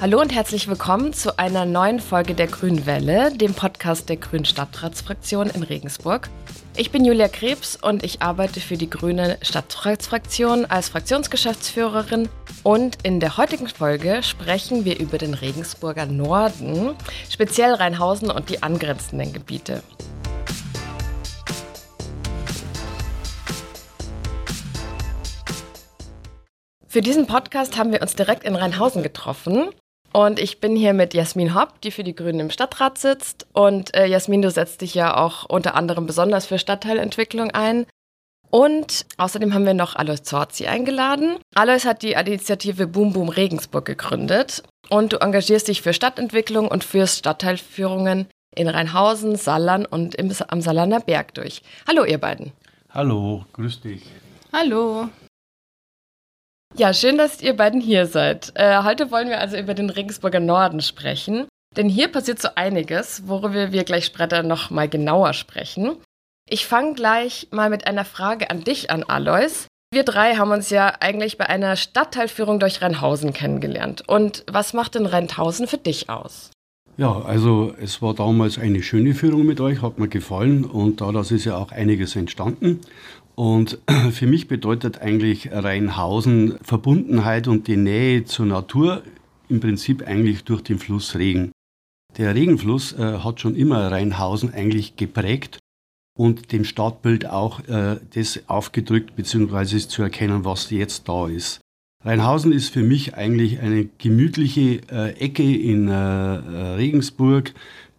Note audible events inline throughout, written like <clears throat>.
Hallo und herzlich willkommen zu einer neuen Folge der Grünen Welle, dem Podcast der Grünen Stadtratsfraktion in Regensburg. Ich bin Julia Krebs und ich arbeite für die Grüne Stadtratsfraktion als Fraktionsgeschäftsführerin. Und in der heutigen Folge sprechen wir über den Regensburger Norden, speziell Rheinhausen und die angrenzenden Gebiete. Für diesen Podcast haben wir uns direkt in Rheinhausen getroffen und ich bin hier mit Jasmin Hopp, die für die Grünen im Stadtrat sitzt. Und äh, Jasmin, du setzt dich ja auch unter anderem besonders für Stadtteilentwicklung ein. Und außerdem haben wir noch Alois Zorzi eingeladen. Alois hat die Initiative Boom Boom Regensburg gegründet. Und du engagierst dich für Stadtentwicklung und für Stadtteilführungen in Rheinhausen, Sallern und im, am Saarlander Berg durch. Hallo, ihr beiden. Hallo, grüß dich. Hallo. Ja, schön, dass ihr beiden hier seid. Äh, heute wollen wir also über den Regensburger Norden sprechen. Denn hier passiert so einiges, worüber wir gleich später noch mal genauer sprechen. Ich fange gleich mal mit einer Frage an dich an, Alois. Wir drei haben uns ja eigentlich bei einer Stadtteilführung durch Rheinhausen kennengelernt. Und was macht denn Rheinhausen für dich aus? Ja, also es war damals eine schöne Führung mit euch, hat mir gefallen und daraus ist ja auch einiges entstanden. Und <clears throat> für mich bedeutet eigentlich Rheinhausen Verbundenheit und die Nähe zur Natur im Prinzip eigentlich durch den Fluss Regen. Der Regenfluss äh, hat schon immer Rheinhausen eigentlich geprägt und dem Stadtbild auch äh, das aufgedrückt bzw. zu erkennen, was jetzt da ist. Rheinhausen ist für mich eigentlich eine gemütliche äh, Ecke in äh, äh Regensburg,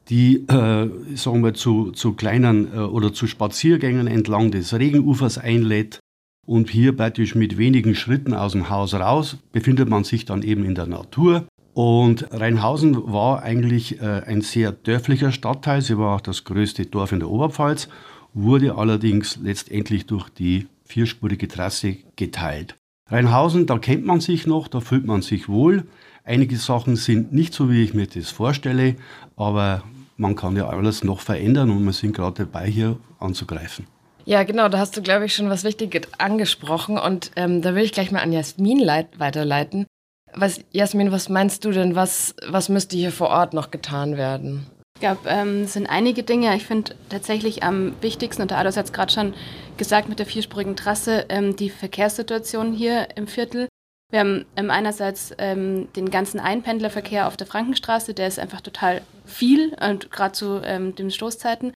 die, äh, sagen wir, zu, zu kleinen äh, oder zu Spaziergängen entlang des Regenufers einlädt. Und hier praktisch mit wenigen Schritten aus dem Haus raus befindet man sich dann eben in der Natur. Und Rheinhausen war eigentlich äh, ein sehr dörflicher Stadtteil. Sie war auch das größte Dorf in der Oberpfalz, wurde allerdings letztendlich durch die vierspurige Trasse geteilt. Rheinhausen, da kennt man sich noch, da fühlt man sich wohl. Einige Sachen sind nicht so, wie ich mir das vorstelle, aber man kann ja alles noch verändern und wir sind gerade dabei, hier anzugreifen. Ja, genau, da hast du, glaube ich, schon was Wichtiges angesprochen und ähm, da will ich gleich mal an Jasmin weiterleiten. Was, Jasmin, was meinst du denn, was, was müsste hier vor Ort noch getan werden? Ich glaube, ähm, es sind einige Dinge. Ich finde tatsächlich am wichtigsten, und der Adolf hat es gerade schon gesagt mit der vierspurigen Trasse, ähm, die Verkehrssituation hier im Viertel. Wir haben ähm, einerseits ähm, den ganzen Einpendlerverkehr auf der Frankenstraße, der ist einfach total viel, und gerade zu ähm, den Stoßzeiten.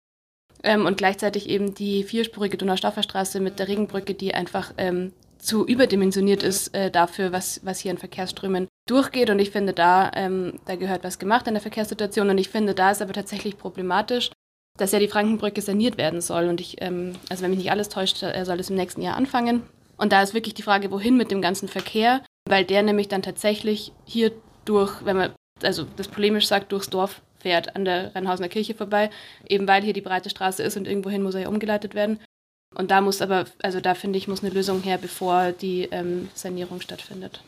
Ähm, und gleichzeitig eben die vierspurige Donaustauffer mit der Regenbrücke, die einfach ähm, zu überdimensioniert ist äh, dafür, was, was hier in Verkehrsströmen durchgeht. Und ich finde, da, da gehört was gemacht in der Verkehrssituation. Und ich finde, da ist aber tatsächlich problematisch, dass ja die Frankenbrücke saniert werden soll. Und ich, also wenn mich nicht alles täuscht, soll es im nächsten Jahr anfangen. Und da ist wirklich die Frage, wohin mit dem ganzen Verkehr, weil der nämlich dann tatsächlich hier durch, wenn man, also das polemisch sagt, durchs Dorf fährt, an der Rheinhausener Kirche vorbei, eben weil hier die breite Straße ist und irgendwohin muss er ja umgeleitet werden. Und da muss aber, also da finde ich, muss eine Lösung her, bevor die ähm, Sanierung stattfindet.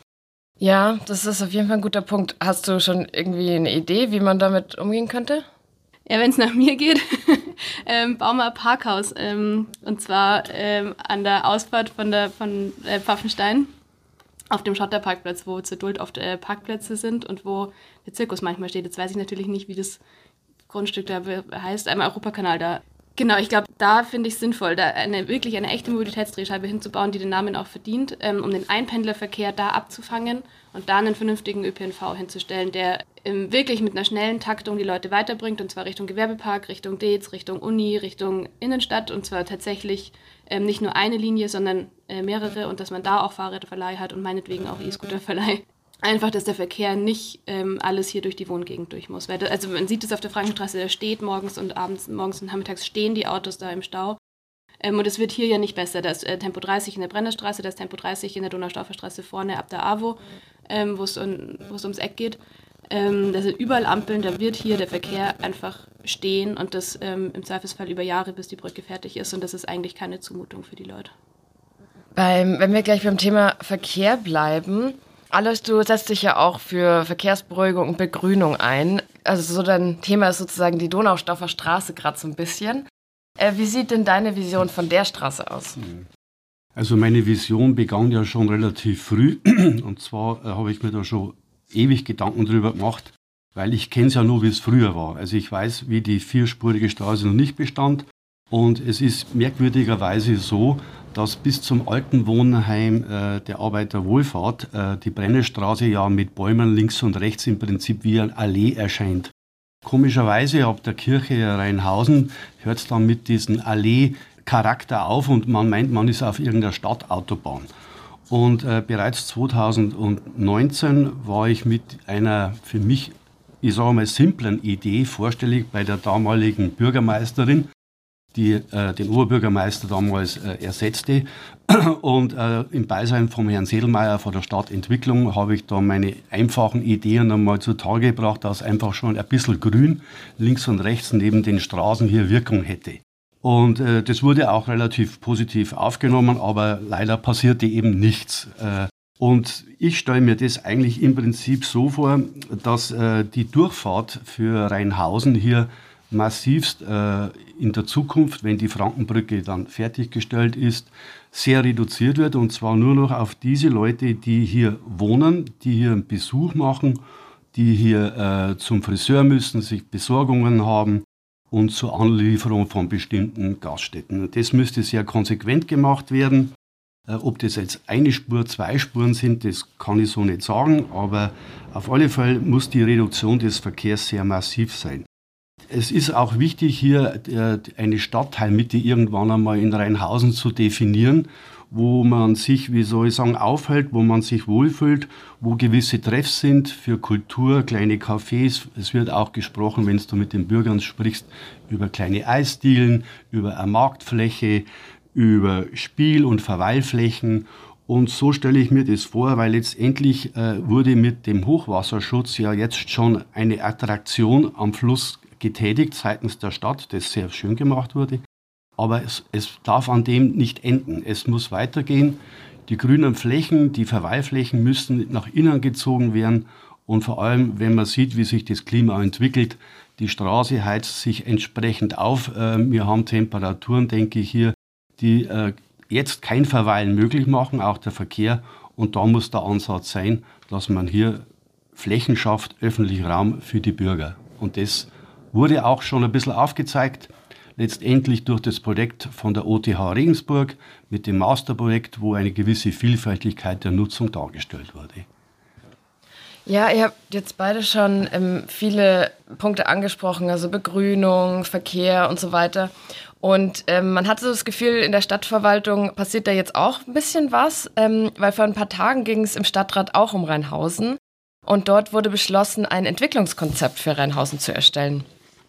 Ja, das ist auf jeden Fall ein guter Punkt. Hast du schon irgendwie eine Idee, wie man damit umgehen könnte? Ja, wenn es nach mir geht, <laughs> ähm, bauen wir ein Parkhaus. Ähm, und zwar ähm, an der Ausfahrt von, der, von äh, Pfaffenstein auf dem Schotterparkplatz, wo zur Duld oft äh, Parkplätze sind und wo der Zirkus manchmal steht. Jetzt weiß ich natürlich nicht, wie das Grundstück da heißt, einmal Europakanal da. Genau, ich glaube, da finde ich es sinnvoll, da eine, wirklich eine echte Mobilitätsdrehscheibe hinzubauen, die den Namen auch verdient, ähm, um den Einpendlerverkehr da abzufangen und da einen vernünftigen ÖPNV hinzustellen, der wirklich mit einer schnellen Taktung die Leute weiterbringt, und zwar Richtung Gewerbepark, Richtung Dez, Richtung Uni, Richtung Innenstadt, und zwar tatsächlich ähm, nicht nur eine Linie, sondern äh, mehrere, und dass man da auch Fahrräderverleih hat und meinetwegen auch E-Scooterverleih. Einfach, dass der Verkehr nicht ähm, alles hier durch die Wohngegend durch muss. Weil, also man sieht es auf der Frankenstraße, da steht morgens und abends, morgens und nachmittags stehen die Autos da im Stau. Ähm, und es wird hier ja nicht besser. Da ist äh, Tempo 30 in der Brennerstraße, da ist Tempo 30 in der Donaustaufferstraße vorne ab der AWO, ähm, wo es ums Eck geht. Ähm, da sind überall Ampeln, da wird hier der Verkehr einfach stehen und das ähm, im Zweifelsfall über Jahre, bis die Brücke fertig ist. Und das ist eigentlich keine Zumutung für die Leute. Beim, wenn wir gleich beim Thema Verkehr bleiben, alles, du setzt dich ja auch für Verkehrsberuhigung und Begrünung ein. Also so dein Thema ist sozusagen die Donaustauffer Straße gerade so ein bisschen. Äh, wie sieht denn deine Vision von der Straße aus? Also meine Vision begann ja schon relativ früh. <clears throat> Und zwar äh, habe ich mir da schon ewig Gedanken darüber gemacht, weil ich kenne es ja nur, wie es früher war. Also ich weiß, wie die vierspurige Straße noch nicht bestand. Und es ist merkwürdigerweise so, dass bis zum alten Wohnheim äh, der Arbeiterwohlfahrt äh, die Brennerstraße ja mit Bäumen links und rechts im Prinzip wie eine Allee erscheint. Komischerweise ab der Kirche Rheinhausen hört es dann mit diesem Allee-Charakter auf und man meint, man ist auf irgendeiner Stadtautobahn. Und äh, bereits 2019 war ich mit einer für mich, ich sage mal, simplen Idee vorstellig bei der damaligen Bürgermeisterin, die äh, den Oberbürgermeister damals äh, ersetzte. <clears throat> Und äh, im Beisein vom Herrn Sedelmeier von der Stadtentwicklung habe ich da meine einfachen Ideen einmal zutage gebracht, dass einfach schon ein bisschen Grün links und rechts neben den Straßen hier Wirkung hätte. Und äh, das wurde auch relativ positiv aufgenommen, aber leider passierte eben nichts. Äh, und ich stelle mir das eigentlich im Prinzip so vor, dass äh, die Durchfahrt für Rheinhausen hier massivst äh, in der Zukunft, wenn die Frankenbrücke dann fertiggestellt ist, sehr reduziert wird und zwar nur noch auf diese Leute, die hier wohnen, die hier einen Besuch machen, die hier äh, zum Friseur müssen, sich Besorgungen haben und zur Anlieferung von bestimmten Gaststätten. Das müsste sehr konsequent gemacht werden. Äh, ob das jetzt eine Spur, zwei Spuren sind, das kann ich so nicht sagen, aber auf alle Fälle muss die Reduktion des Verkehrs sehr massiv sein. Es ist auch wichtig, hier äh, eine Stadtteilmitte irgendwann einmal in Rheinhausen zu definieren wo man sich, wie soll ich sagen, aufhält, wo man sich wohlfühlt, wo gewisse Treffs sind für Kultur, kleine Cafés. Es wird auch gesprochen, wenn du mit den Bürgern sprichst, über kleine Eisdielen, über eine Marktfläche, über Spiel- und Verweilflächen. Und so stelle ich mir das vor, weil letztendlich äh, wurde mit dem Hochwasserschutz ja jetzt schon eine Attraktion am Fluss getätigt seitens der Stadt, das sehr schön gemacht wurde. Aber es, es darf an dem nicht enden. Es muss weitergehen. Die grünen Flächen, die Verweilflächen müssen nach innen gezogen werden. Und vor allem, wenn man sieht, wie sich das Klima entwickelt, die Straße heizt sich entsprechend auf. Äh, wir haben Temperaturen, denke ich, hier, die äh, jetzt kein Verweilen möglich machen, auch der Verkehr. Und da muss der Ansatz sein, dass man hier Flächen schafft, öffentlichen Raum für die Bürger. Und das wurde auch schon ein bisschen aufgezeigt letztendlich durch das Projekt von der OTH Regensburg mit dem Masterprojekt, wo eine gewisse Vielfältigkeit der Nutzung dargestellt wurde. Ja, ihr habt jetzt beide schon ähm, viele Punkte angesprochen, also Begrünung, Verkehr und so weiter. Und ähm, man hatte so das Gefühl, in der Stadtverwaltung passiert da jetzt auch ein bisschen was, ähm, weil vor ein paar Tagen ging es im Stadtrat auch um Rheinhausen. Und dort wurde beschlossen, ein Entwicklungskonzept für Rheinhausen zu erstellen.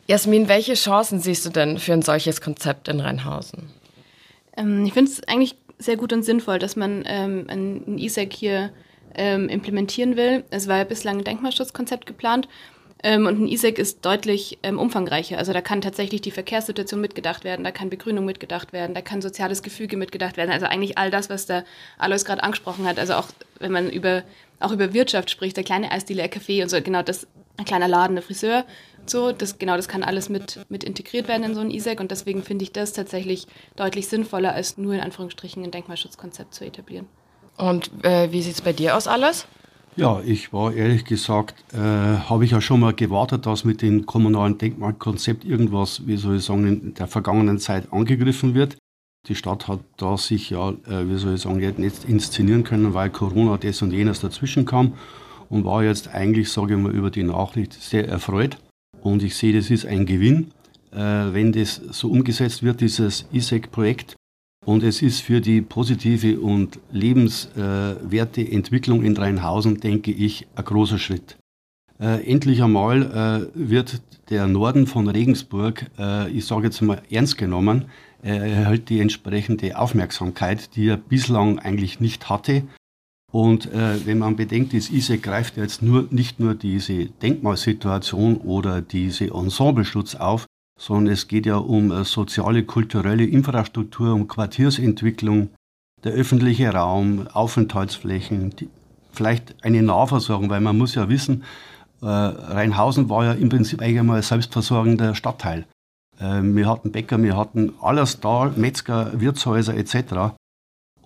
Jasmin, welche Chancen siehst du denn für ein solches Konzept in Rheinhausen? Ähm, ich finde es eigentlich sehr gut und sinnvoll, dass man ähm, ein ISEC hier ähm, implementieren will. Es war ja bislang ein Denkmalschutzkonzept geplant. Ähm, und ein ISEC ist deutlich ähm, umfangreicher. Also da kann tatsächlich die Verkehrssituation mitgedacht werden, da kann Begrünung mitgedacht werden, da kann soziales Gefüge mitgedacht werden. Also eigentlich all das, was der Alois gerade angesprochen hat. Also auch wenn man über, auch über Wirtschaft spricht, der kleine der Café und so, genau das, ein kleiner Laden, der Friseur, so, das, genau, das kann alles mit, mit integriert werden in so ein ISEC und deswegen finde ich das tatsächlich deutlich sinnvoller, als nur in Anführungsstrichen ein Denkmalschutzkonzept zu etablieren. Und äh, wie sieht es bei dir aus alles? Ja, ich war ehrlich gesagt, äh, habe ich ja schon mal gewartet, dass mit dem kommunalen Denkmalkonzept irgendwas, wie soll ich sagen, in der vergangenen Zeit angegriffen wird. Die Stadt hat da sich ja, äh, wie soll ich sagen, nicht inszenieren können, weil Corona das und jenes dazwischen kam und war jetzt eigentlich, sage ich mal, über die Nachricht sehr erfreut. Und ich sehe, das ist ein Gewinn, äh, wenn das so umgesetzt wird, dieses ISEC-Projekt. Und es ist für die positive und lebenswerte Entwicklung in Rheinhausen, denke ich, ein großer Schritt. Äh, endlich einmal äh, wird der Norden von Regensburg, äh, ich sage jetzt mal ernst genommen, er erhält die entsprechende Aufmerksamkeit, die er bislang eigentlich nicht hatte. Und äh, wenn man bedenkt, das ISE greift jetzt nur, nicht nur diese Denkmalsituation oder diese Ensembleschutz auf, sondern es geht ja um äh, soziale, kulturelle Infrastruktur, um Quartiersentwicklung, der öffentliche Raum, Aufenthaltsflächen, die, vielleicht eine Nahversorgung, weil man muss ja wissen, äh, Rheinhausen war ja im Prinzip eigentlich einmal ein selbstversorgender Stadtteil. Äh, wir hatten Bäcker, wir hatten alles da, Metzger, Wirtshäuser etc.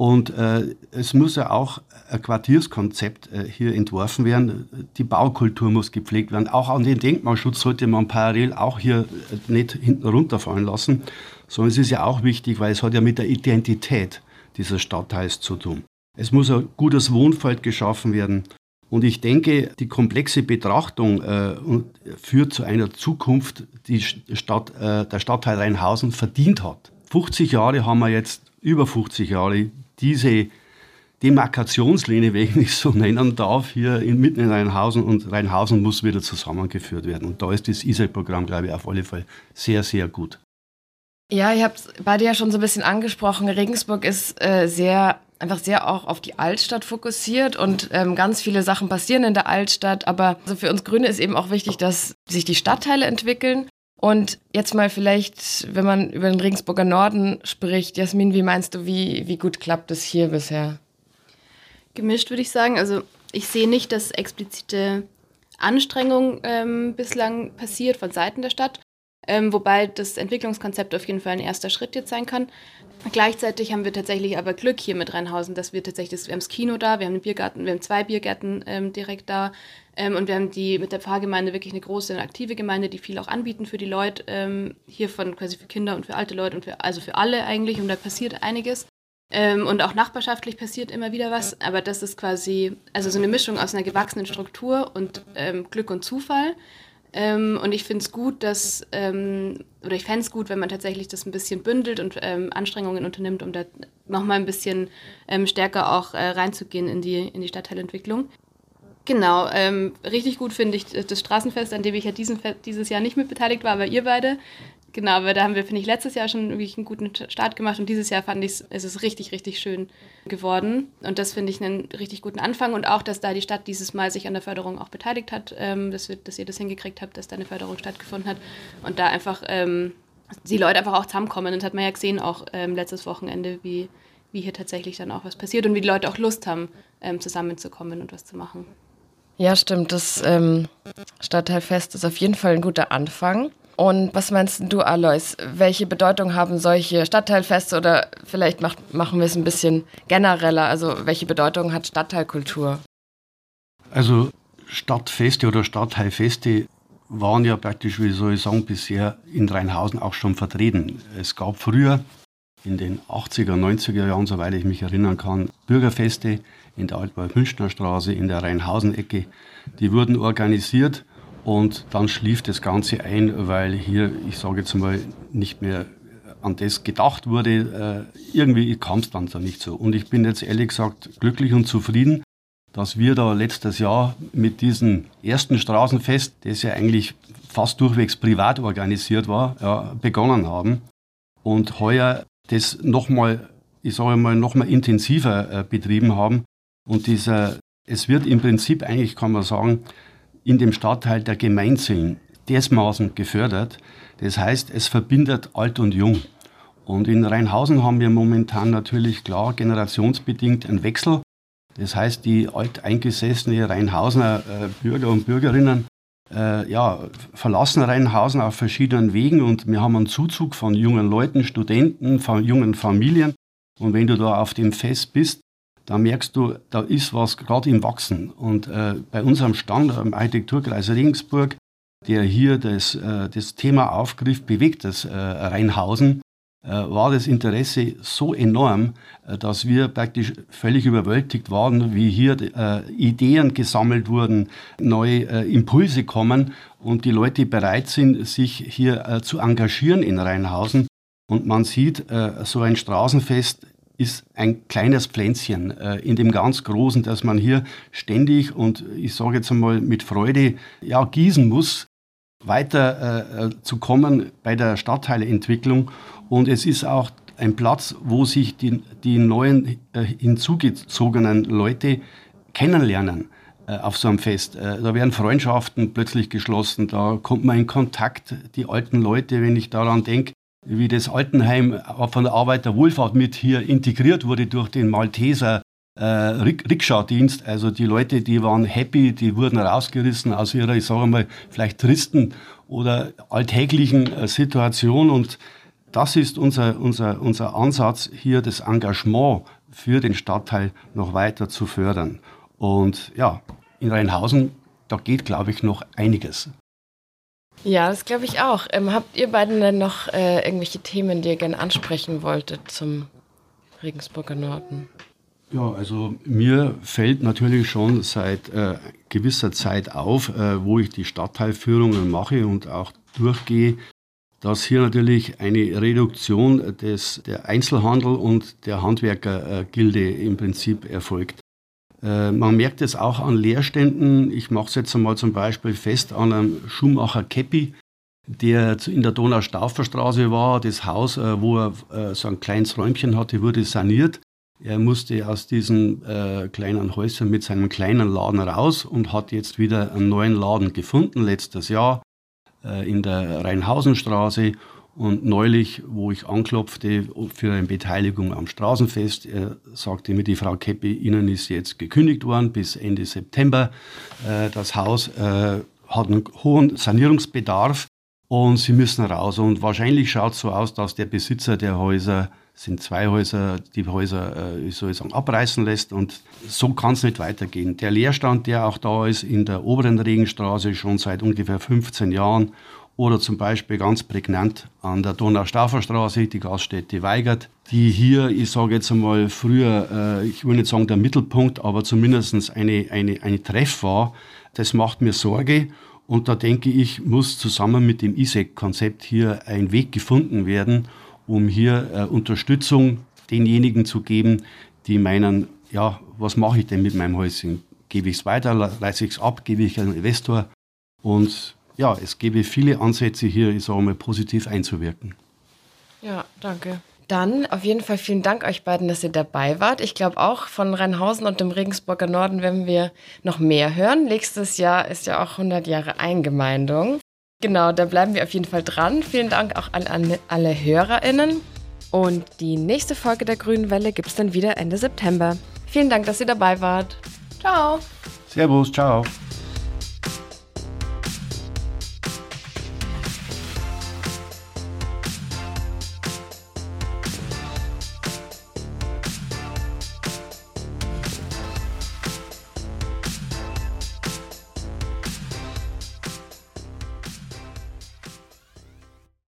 Und äh, es muss ja auch ein Quartierskonzept äh, hier entworfen werden. Die Baukultur muss gepflegt werden. Auch an den Denkmalschutz sollte man parallel auch hier äh, nicht hinten runterfallen lassen, sondern es ist ja auch wichtig, weil es hat ja mit der Identität dieses Stadtteils zu tun. Es muss ein gutes Wohnfeld geschaffen werden. Und ich denke, die komplexe Betrachtung äh, führt zu einer Zukunft, die Stadt, äh, der Stadtteil Rheinhausen verdient hat. 50 Jahre haben wir jetzt, über 50 Jahre, diese Demarkationslinie, wenn ich so <laughs> nennen darf, hier mitten in Rheinhausen und Rheinhausen muss wieder zusammengeführt werden. Und da ist das ISEC-Programm, glaube ich, auf alle Fälle sehr, sehr gut. Ja, ihr habt es beide ja schon so ein bisschen angesprochen. Regensburg ist äh, sehr einfach sehr auch auf die Altstadt fokussiert und ähm, ganz viele Sachen passieren in der Altstadt. Aber also für uns Grüne ist eben auch wichtig, dass sich die Stadtteile entwickeln. Und jetzt mal vielleicht, wenn man über den Regensburger Norden spricht, Jasmin, wie meinst du, wie, wie gut klappt es hier bisher? Gemischt würde ich sagen. Also ich sehe nicht, dass explizite Anstrengung ähm, bislang passiert von Seiten der Stadt. Ähm, wobei das Entwicklungskonzept auf jeden Fall ein erster Schritt jetzt sein kann. Gleichzeitig haben wir tatsächlich aber Glück hier mit Rheinhausen, dass wir tatsächlich, wir haben das Kino da, wir haben den Biergarten, wir haben zwei Biergärten ähm, direkt da ähm, und wir haben die mit der Pfarrgemeinde wirklich eine große und aktive Gemeinde, die viel auch anbieten für die Leute, ähm, hier von quasi für Kinder und für alte Leute und für, also für alle eigentlich und da passiert einiges. Ähm, und auch nachbarschaftlich passiert immer wieder was, aber das ist quasi, also so eine Mischung aus einer gewachsenen Struktur und ähm, Glück und Zufall. Ähm, und ich finde es gut, dass, ähm, oder ich fände es gut, wenn man tatsächlich das ein bisschen bündelt und ähm, Anstrengungen unternimmt, um da nochmal ein bisschen ähm, stärker auch äh, reinzugehen in die, in die Stadtteilentwicklung. Genau, ähm, richtig gut finde ich das Straßenfest, an dem ich ja diesen, dieses Jahr nicht mit beteiligt war, aber ihr beide. Genau, aber da haben wir, finde ich, letztes Jahr schon wirklich einen guten Start gemacht und dieses Jahr fand ich es, ist richtig, richtig schön geworden. Und das finde ich einen richtig guten Anfang und auch, dass da die Stadt dieses Mal sich an der Förderung auch beteiligt hat, ähm, dass, wir, dass ihr das hingekriegt habt, dass da eine Förderung stattgefunden hat und da einfach ähm, die Leute einfach auch zusammenkommen. Und das hat man ja gesehen auch ähm, letztes Wochenende, wie, wie hier tatsächlich dann auch was passiert und wie die Leute auch Lust haben, ähm, zusammenzukommen und was zu machen. Ja, stimmt. Das ähm, Stadtteilfest ist auf jeden Fall ein guter Anfang. Und was meinst du, Alois? Welche Bedeutung haben solche Stadtteilfeste oder vielleicht macht, machen wir es ein bisschen genereller? Also, welche Bedeutung hat Stadtteilkultur? Also, Stadtfeste oder Stadtteilfeste waren ja praktisch, wie soll ich sagen, bisher in Rheinhausen auch schon vertreten. Es gab früher in den 80er, 90er Jahren, soweit ich mich erinnern kann, Bürgerfeste in der Altwald-Münchner Straße, in der Rheinhausen-Ecke. Die wurden organisiert und dann schlief das Ganze ein, weil hier, ich sage jetzt mal, nicht mehr an das gedacht wurde. Äh, irgendwie kam es dann so nicht so. Und ich bin jetzt ehrlich gesagt glücklich und zufrieden, dass wir da letztes Jahr mit diesem ersten Straßenfest, das ja eigentlich fast durchwegs privat organisiert war, ja, begonnen haben. Und heuer das nochmal, ich sage mal, nochmal intensiver äh, betrieben haben. Und dieser, es wird im Prinzip eigentlich, kann man sagen, in dem Stadtteil der Gemeinsinn dermaßen gefördert. Das heißt, es verbindet alt und jung. Und in Rheinhausen haben wir momentan natürlich klar generationsbedingt einen Wechsel. Das heißt, die alteingesessene Rheinhausener äh, Bürger und Bürgerinnen äh, ja, verlassen Rheinhausen auf verschiedenen Wegen und wir haben einen Zuzug von jungen Leuten, Studenten, von jungen Familien. Und wenn du da auf dem Fest bist, da merkst du, da ist was gerade im Wachsen. Und äh, bei unserem Stand am Architekturkreis Regensburg, der hier das, äh, das Thema aufgriff, bewegt das äh, Rheinhausen, war das Interesse so enorm, äh, dass wir praktisch völlig überwältigt waren, wie hier äh, Ideen gesammelt wurden, neue Impulse kommen und die Leute bereit sind, sich hier zu engagieren in Rheinhausen. Und man sieht, so ein Straßenfest ist ein kleines Pflänzchen äh, in dem ganz Großen, dass man hier ständig und ich sage jetzt einmal mit Freude ja, gießen muss, weiter äh, äh, zu kommen bei der Stadtteileentwicklung. Und es ist auch ein Platz, wo sich die, die neuen äh, hinzugezogenen Leute kennenlernen äh, auf so einem Fest. Äh, da werden Freundschaften plötzlich geschlossen, da kommt man in Kontakt, die alten Leute, wenn ich daran denke, wie das Altenheim von der Arbeiterwohlfahrt mit hier integriert wurde durch den Malteser äh, Rikscha-Dienst. Also die Leute, die waren happy, die wurden rausgerissen aus ihrer, ich sage mal, vielleicht tristen oder alltäglichen äh, Situation. Und das ist unser, unser, unser Ansatz hier, das Engagement für den Stadtteil noch weiter zu fördern. Und ja, in Rheinhausen, da geht, glaube ich, noch einiges. Ja, das glaube ich auch. Ähm, habt ihr beiden denn noch äh, irgendwelche Themen, die ihr gerne ansprechen wolltet zum Regensburger Norden? Ja, also mir fällt natürlich schon seit äh, gewisser Zeit auf, äh, wo ich die Stadtteilführungen mache und auch durchgehe, dass hier natürlich eine Reduktion des, der Einzelhandel und der Handwerkergilde im Prinzip erfolgt. Äh, man merkt es auch an Leerständen. Ich mache es jetzt einmal zum Beispiel fest an einem Schuhmacher Keppi, der in der Donaustaufferstraße war. Das Haus, äh, wo er äh, so ein kleines Räumchen hatte, wurde saniert. Er musste aus diesen äh, kleinen Häusern mit seinem kleinen Laden raus und hat jetzt wieder einen neuen Laden gefunden, letztes Jahr äh, in der Rheinhausenstraße. Und neulich, wo ich anklopfte für eine Beteiligung am Straßenfest, er sagte mir die Frau Keppi, Ihnen ist jetzt gekündigt worden bis Ende September. Äh, das Haus äh, hat einen hohen Sanierungsbedarf und Sie müssen raus. Und wahrscheinlich schaut es so aus, dass der Besitzer der Häuser sind zwei Häuser, die Häuser, äh, ich soll sagen, abreißen lässt. Und so kann es nicht weitergehen. Der Leerstand, der auch da ist in der oberen Regenstraße schon seit ungefähr 15 Jahren oder zum Beispiel ganz prägnant an der Donaustaferstraße, die Gaststätte Weigert, die hier, ich sage jetzt einmal früher, äh, ich will nicht sagen der Mittelpunkt, aber zumindest eine, eine, eine Treff war. Das macht mir Sorge. Und da denke ich, muss zusammen mit dem ISEC-Konzept hier ein Weg gefunden werden, um hier äh, Unterstützung denjenigen zu geben, die meinen, ja, was mache ich denn mit meinem Häuschen? Gebe ich es weiter, reiße ich es ab, gebe ich einen Investor? Und ja, es gäbe viele Ansätze hier, ich sage mal, positiv einzuwirken. Ja, danke. Dann auf jeden Fall vielen Dank euch beiden, dass ihr dabei wart. Ich glaube auch von Rheinhausen und dem Regensburger Norden werden wir noch mehr hören. Nächstes Jahr ist ja auch 100 Jahre Eingemeindung. Genau, da bleiben wir auf jeden Fall dran. Vielen Dank auch an, an alle HörerInnen. Und die nächste Folge der Grünen Welle gibt es dann wieder Ende September. Vielen Dank, dass ihr dabei wart. Ciao. Servus, ciao.